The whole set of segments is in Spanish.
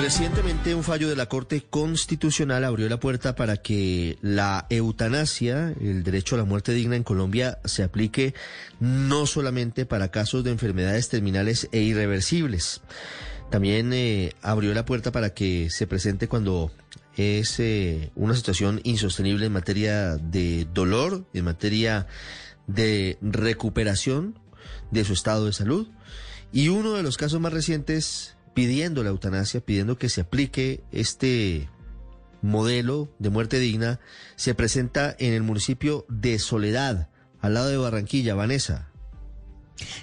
Recientemente un fallo de la Corte Constitucional abrió la puerta para que la eutanasia, el derecho a la muerte digna en Colombia, se aplique no solamente para casos de enfermedades terminales e irreversibles. También eh, abrió la puerta para que se presente cuando es eh, una situación insostenible en materia de dolor, en materia de recuperación de su estado de salud. Y uno de los casos más recientes pidiendo la eutanasia, pidiendo que se aplique este modelo de muerte digna, se presenta en el municipio de Soledad, al lado de Barranquilla, Vanessa.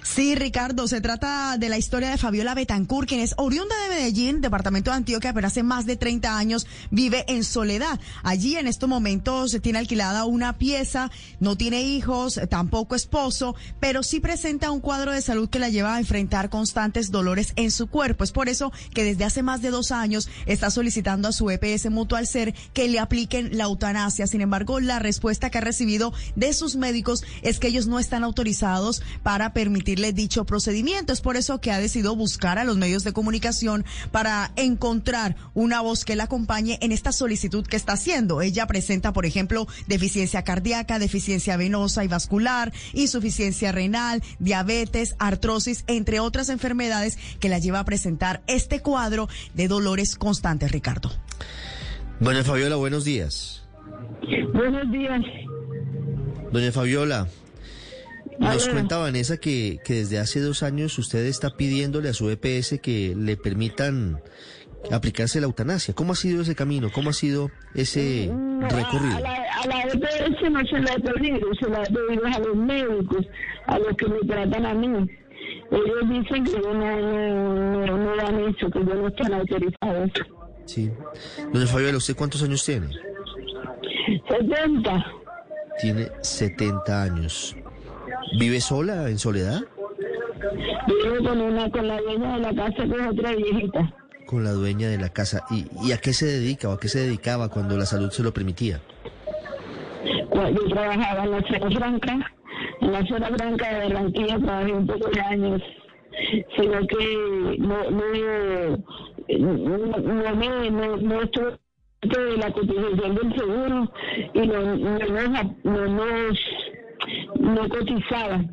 Sí, Ricardo, se trata de la historia de Fabiola Betancourt, quien es oriunda de Medellín, departamento de Antioquia, pero hace más de 30 años vive en Soledad. Allí en estos momentos se tiene alquilada una pieza, no tiene hijos, tampoco esposo, pero sí presenta un cuadro de salud que la lleva a enfrentar constantes dolores en su cuerpo. Es por eso que desde hace más de dos años está solicitando a su EPS Mutual Ser que le apliquen la eutanasia. Sin embargo, la respuesta que ha recibido de sus médicos es que ellos no están autorizados para permitirle dicho procedimiento. Es por eso que ha decidido buscar a los medios de comunicación para encontrar una voz que la acompañe en esta solicitud que está haciendo. Ella presenta, por ejemplo, deficiencia cardíaca, deficiencia venosa y vascular, insuficiencia renal, diabetes, artrosis, entre otras enfermedades que la lleva a presentar este cuadro de dolores constantes, Ricardo. Doña Fabiola, buenos días. Buenos días. Doña Fabiola, nos cuenta Vanessa que, que desde hace dos años usted está pidiéndole a su EPS que le permitan aplicarse la eutanasia. ¿Cómo ha sido ese camino? ¿Cómo ha sido ese No, recorrido? A la, a la EPS no se la he pedido, se la he pedido a los médicos, a los que me tratan a mí. Ellos dicen que yo no, no, no, no dan eso, que yo no están autorizados. Sí. Doña Fabiola, ¿usted cuántos años tiene? 70. Tiene 70 años. ¿Vive sola, en soledad? Vivo con una, con la dueña de la casa es otra viejita. Con la dueña de la casa. ¿Y, y a qué se dedica o a qué se dedicaba cuando la salud se lo permitía? Cuando Yo trabajaba en la zona franca, en la zona franca de Barranquilla trabajé un poco de años, sino que no, no, no, no, me- no, no estuve de la cotización del seguro y no, no, no, no cotizaba.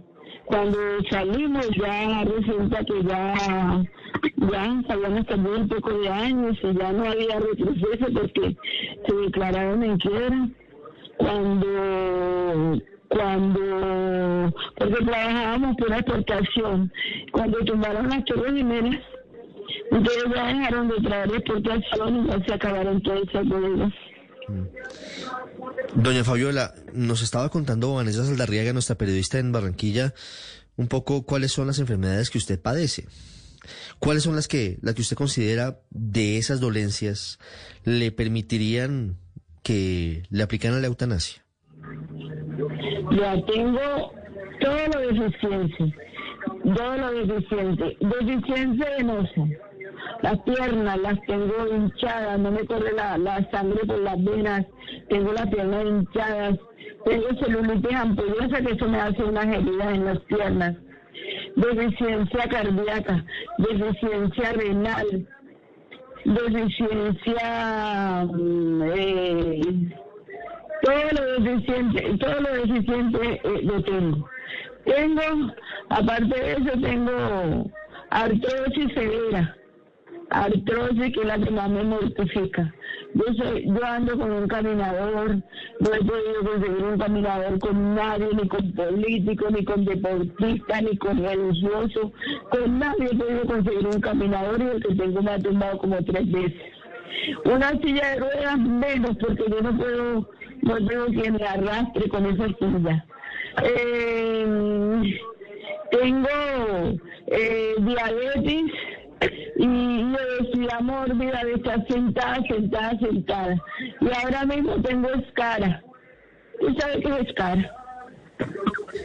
Cuando salimos ya resulta que ya, ya habíamos perdido un poco de años y ya no había retroceso porque se declararon en quiebra. Cuando cuando porque trabajábamos por exportación. Cuando tumbaron las torres Jiménez entonces ya dejaron de traer exportación y ya se acabaron todas esas bodegas Doña Fabiola, nos estaba contando Vanessa Saldarriaga, nuestra periodista en Barranquilla, un poco cuáles son las enfermedades que usted padece. ¿Cuáles son las que, que usted considera de esas dolencias le permitirían que le aplicaran la eutanasia? ya tengo todo lo deficiente todo lo deficiente deficiencia venosa las piernas las tengo hinchadas no me corre la, la sangre por las venas tengo las piernas hinchadas tengo celulitis ampullosa que eso me hace unas heridas en las piernas deficiencia cardíaca deficiencia renal deficiencia mm, eh, todo lo deficiente, todo lo deficiente eh, lo tengo. Tengo, aparte de eso, tengo artrosis severa, artrosis que es la que más me mortifica. Yo, soy, yo ando con un caminador, no he podido conseguir un caminador con nadie, ni con político, ni con deportista, ni con religioso, con nadie he podido conseguir un caminador y el que tengo me ha tumbado como tres veces. Una silla de ruedas menos porque yo no puedo, no tengo quien me arrastre con esa silla. Eh, tengo eh, diabetes, ya mórbida de estar sentada, sentada, sentada. Y ahora mismo tengo escara. ¿Tú sabes qué es escara?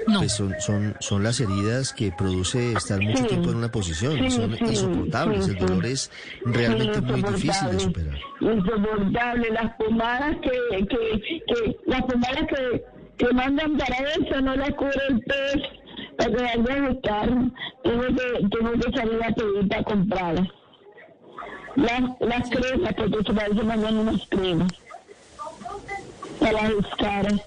No. Pues son, son, son las heridas que produce estar mucho Sí. tiempo en una posición. Sí, son sí, insoportables. sí, El sí. dolor es realmente Sí, muy difícil de superar. Insoportable. Las pomadas que, que, que, las pomadas que, que mandan para eso no las cubre el pez para a estar. Tengo que, tengo que salir a pedir para comprarlas. Las, las cremas, porque se parece mandan unas cremas para las caras.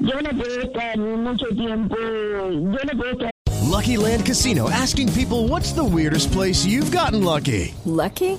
Yo no puedo estar mucho tiempo, yo no puedo estar Lucky Land Casino asking people what's the weirdest place you've gotten lucky? Lucky?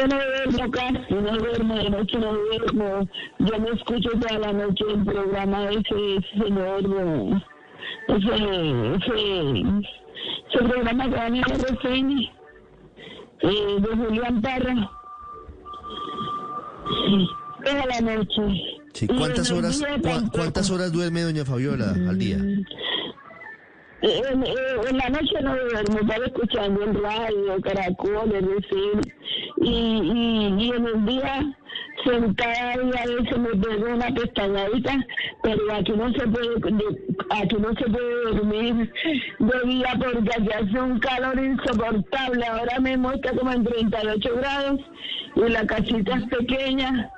Yo no duermo casi, no duermo de noche, no duermo. Yo me escucho toda la noche el programa de ese, señor, eh, ese, ese, ese programa que dan en RCN, eh, de Julián Parra. Toda la noche. Sí, ¿Cuántas horas, cua-. ¿Cuántas horas duerme doña Fabiola al día? En, en la noche no duermo, estaba escuchando el radio, Caracol, el decir, y, y, y en el día sentada y a veces me pego una pestañadita, pero aquí no se puede, de- aquí no se puede dormir de día porque aquí hace un calor insoportable, ahora mismo está como en 38 grados y la casita es pequeña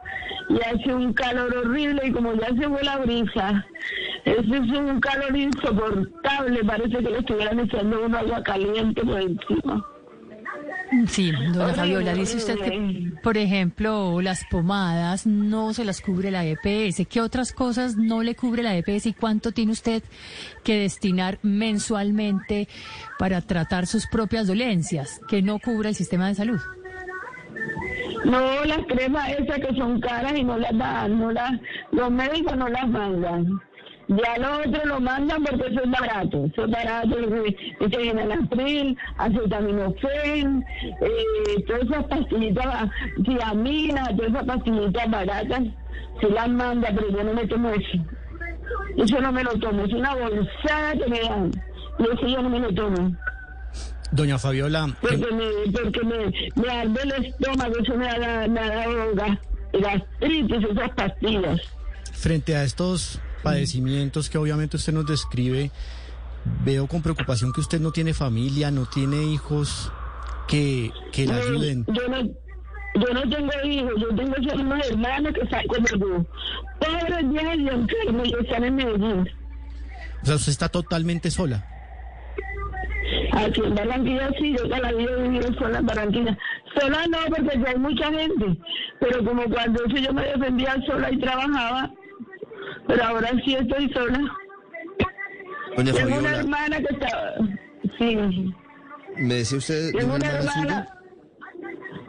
y hace un calor horrible y como ya se fue la brisa, ese es un calor insoportable, parece que le estuvieran echando un agua caliente por encima. Sí, doña Fabiola, dice usted que, por ejemplo, las pomadas no se las cubre la EPS. ¿Qué otras cosas no le cubre la EPS y cuánto tiene usted que destinar mensualmente para tratar sus propias dolencias que no cubre el sistema de salud? No, las cremas esas que son caras y no las dan, no las, los médicos no las mandan. Ya los otros lo mandan porque eso es barato, eso es barato, este enalapril, acetaminofén, eh, todas esas pastillitas, tiamina, todas esas pastillitas baratas, se las manda, pero yo no me tomo eso. Eso no me lo tomo, es una bolsada que me dan, y eso yo no me lo tomo. Doña Fabiola, Porque me, porque me, me arde el estómago, eso me da, me da gas- gastritis, esas pastillas. frente a estos padecimientos que obviamente usted nos describe, veo con preocupación que usted no tiene familia, no tiene hijos que, que No, ayuden. Yo no, yo no tengo hijos, yo tengo solo unos hermanos que están como yo. Pobres viejos y enfermos están en Medellín. O sea, usted está totalmente sola. Aquí en Barranquilla sí, yo toda la vida he vivido sola en Barranquilla. Sola no, porque ya hay mucha gente. Pero como cuando eso yo me defendía sola y trabajaba, pero ahora sí estoy sola. Doña Tengo una hermana que está... Sí. ¿me decía usted Tengo una hermana hermana,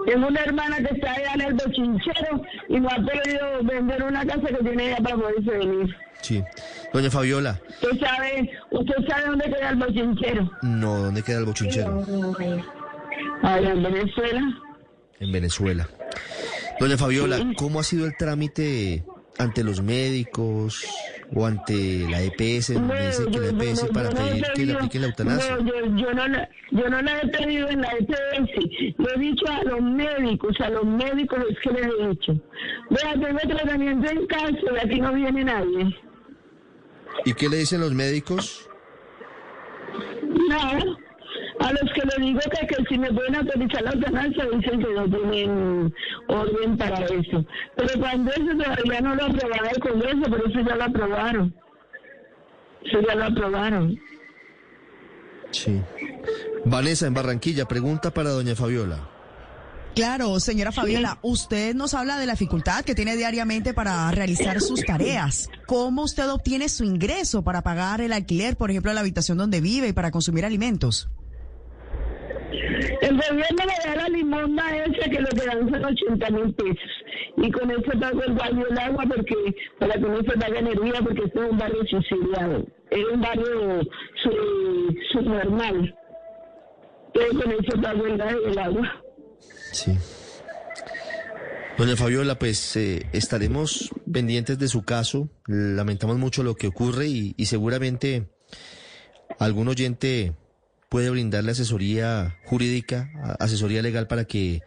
tengo una hermana que está allá en el bochinchero y no ha podido vender una casa que tiene ella para poderse venir. Sí. Doña Fabiola, ¿Usted sabe, usted sabe dónde queda el bochinchero? no, ¿dónde queda el bochinchero? Allá en Venezuela. En Venezuela. Doña Fabiola, ¿cómo ha sido el trámite ante los médicos o ante la EPS? donde dice que la EPS para no pedir que le apliquen la eutanasia. No, yo, yo no, la- yo no la he pedido en la EPS. Le he dicho a los médicos, a los médicos es que les he dicho. Vea, tengo tratamiento en casa y aquí no viene nadie. ¿Y qué le dicen los médicos? Nada. A los que le digo que, que si me pueden autorizar la eutanasia dicen que no tienen orden para eso. Pero cuando eso todavía no lo aprobaba el Congreso, pero eso ya lo aprobaron. Eso ya lo aprobaron. Sí. Vanessa, en Barranquilla, pregunta para doña Fabiola. Claro, señora Fabiola, usted nos habla de la dificultad que tiene diariamente para realizar sus tareas. ¿Cómo usted obtiene su ingreso para pagar el alquiler, por ejemplo, la habitación donde vive y para consumir alimentos? El gobierno me da la limonda esa que lo que dan son 80 mil pesos. Y con eso pago el baño el agua porque para que no se pague energía porque este es un barrio subsidiado. Es un barrio su- subnormal. Entonces con eso pago el el agua. Sí. Doña Fabiola, pues eh, estaremos pendientes de su caso. Lamentamos mucho lo que ocurre y, y seguramente algún oyente puede brindarle asesoría jurídica, asesoría legal para que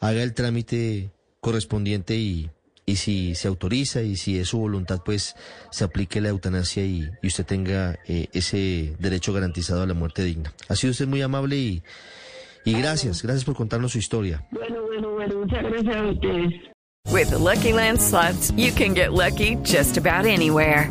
haga el trámite correspondiente y, y si se autoriza y si es su voluntad, pues se aplique la eutanasia y, y usted tenga eh, ese derecho garantizado a la muerte digna. Ha sido usted muy amable y, y gracias, gracias por contarnos su historia. Bueno, bueno, bueno, muchas gracias a ustedes. With the Lucky Land slots, you can get lucky just about anywhere.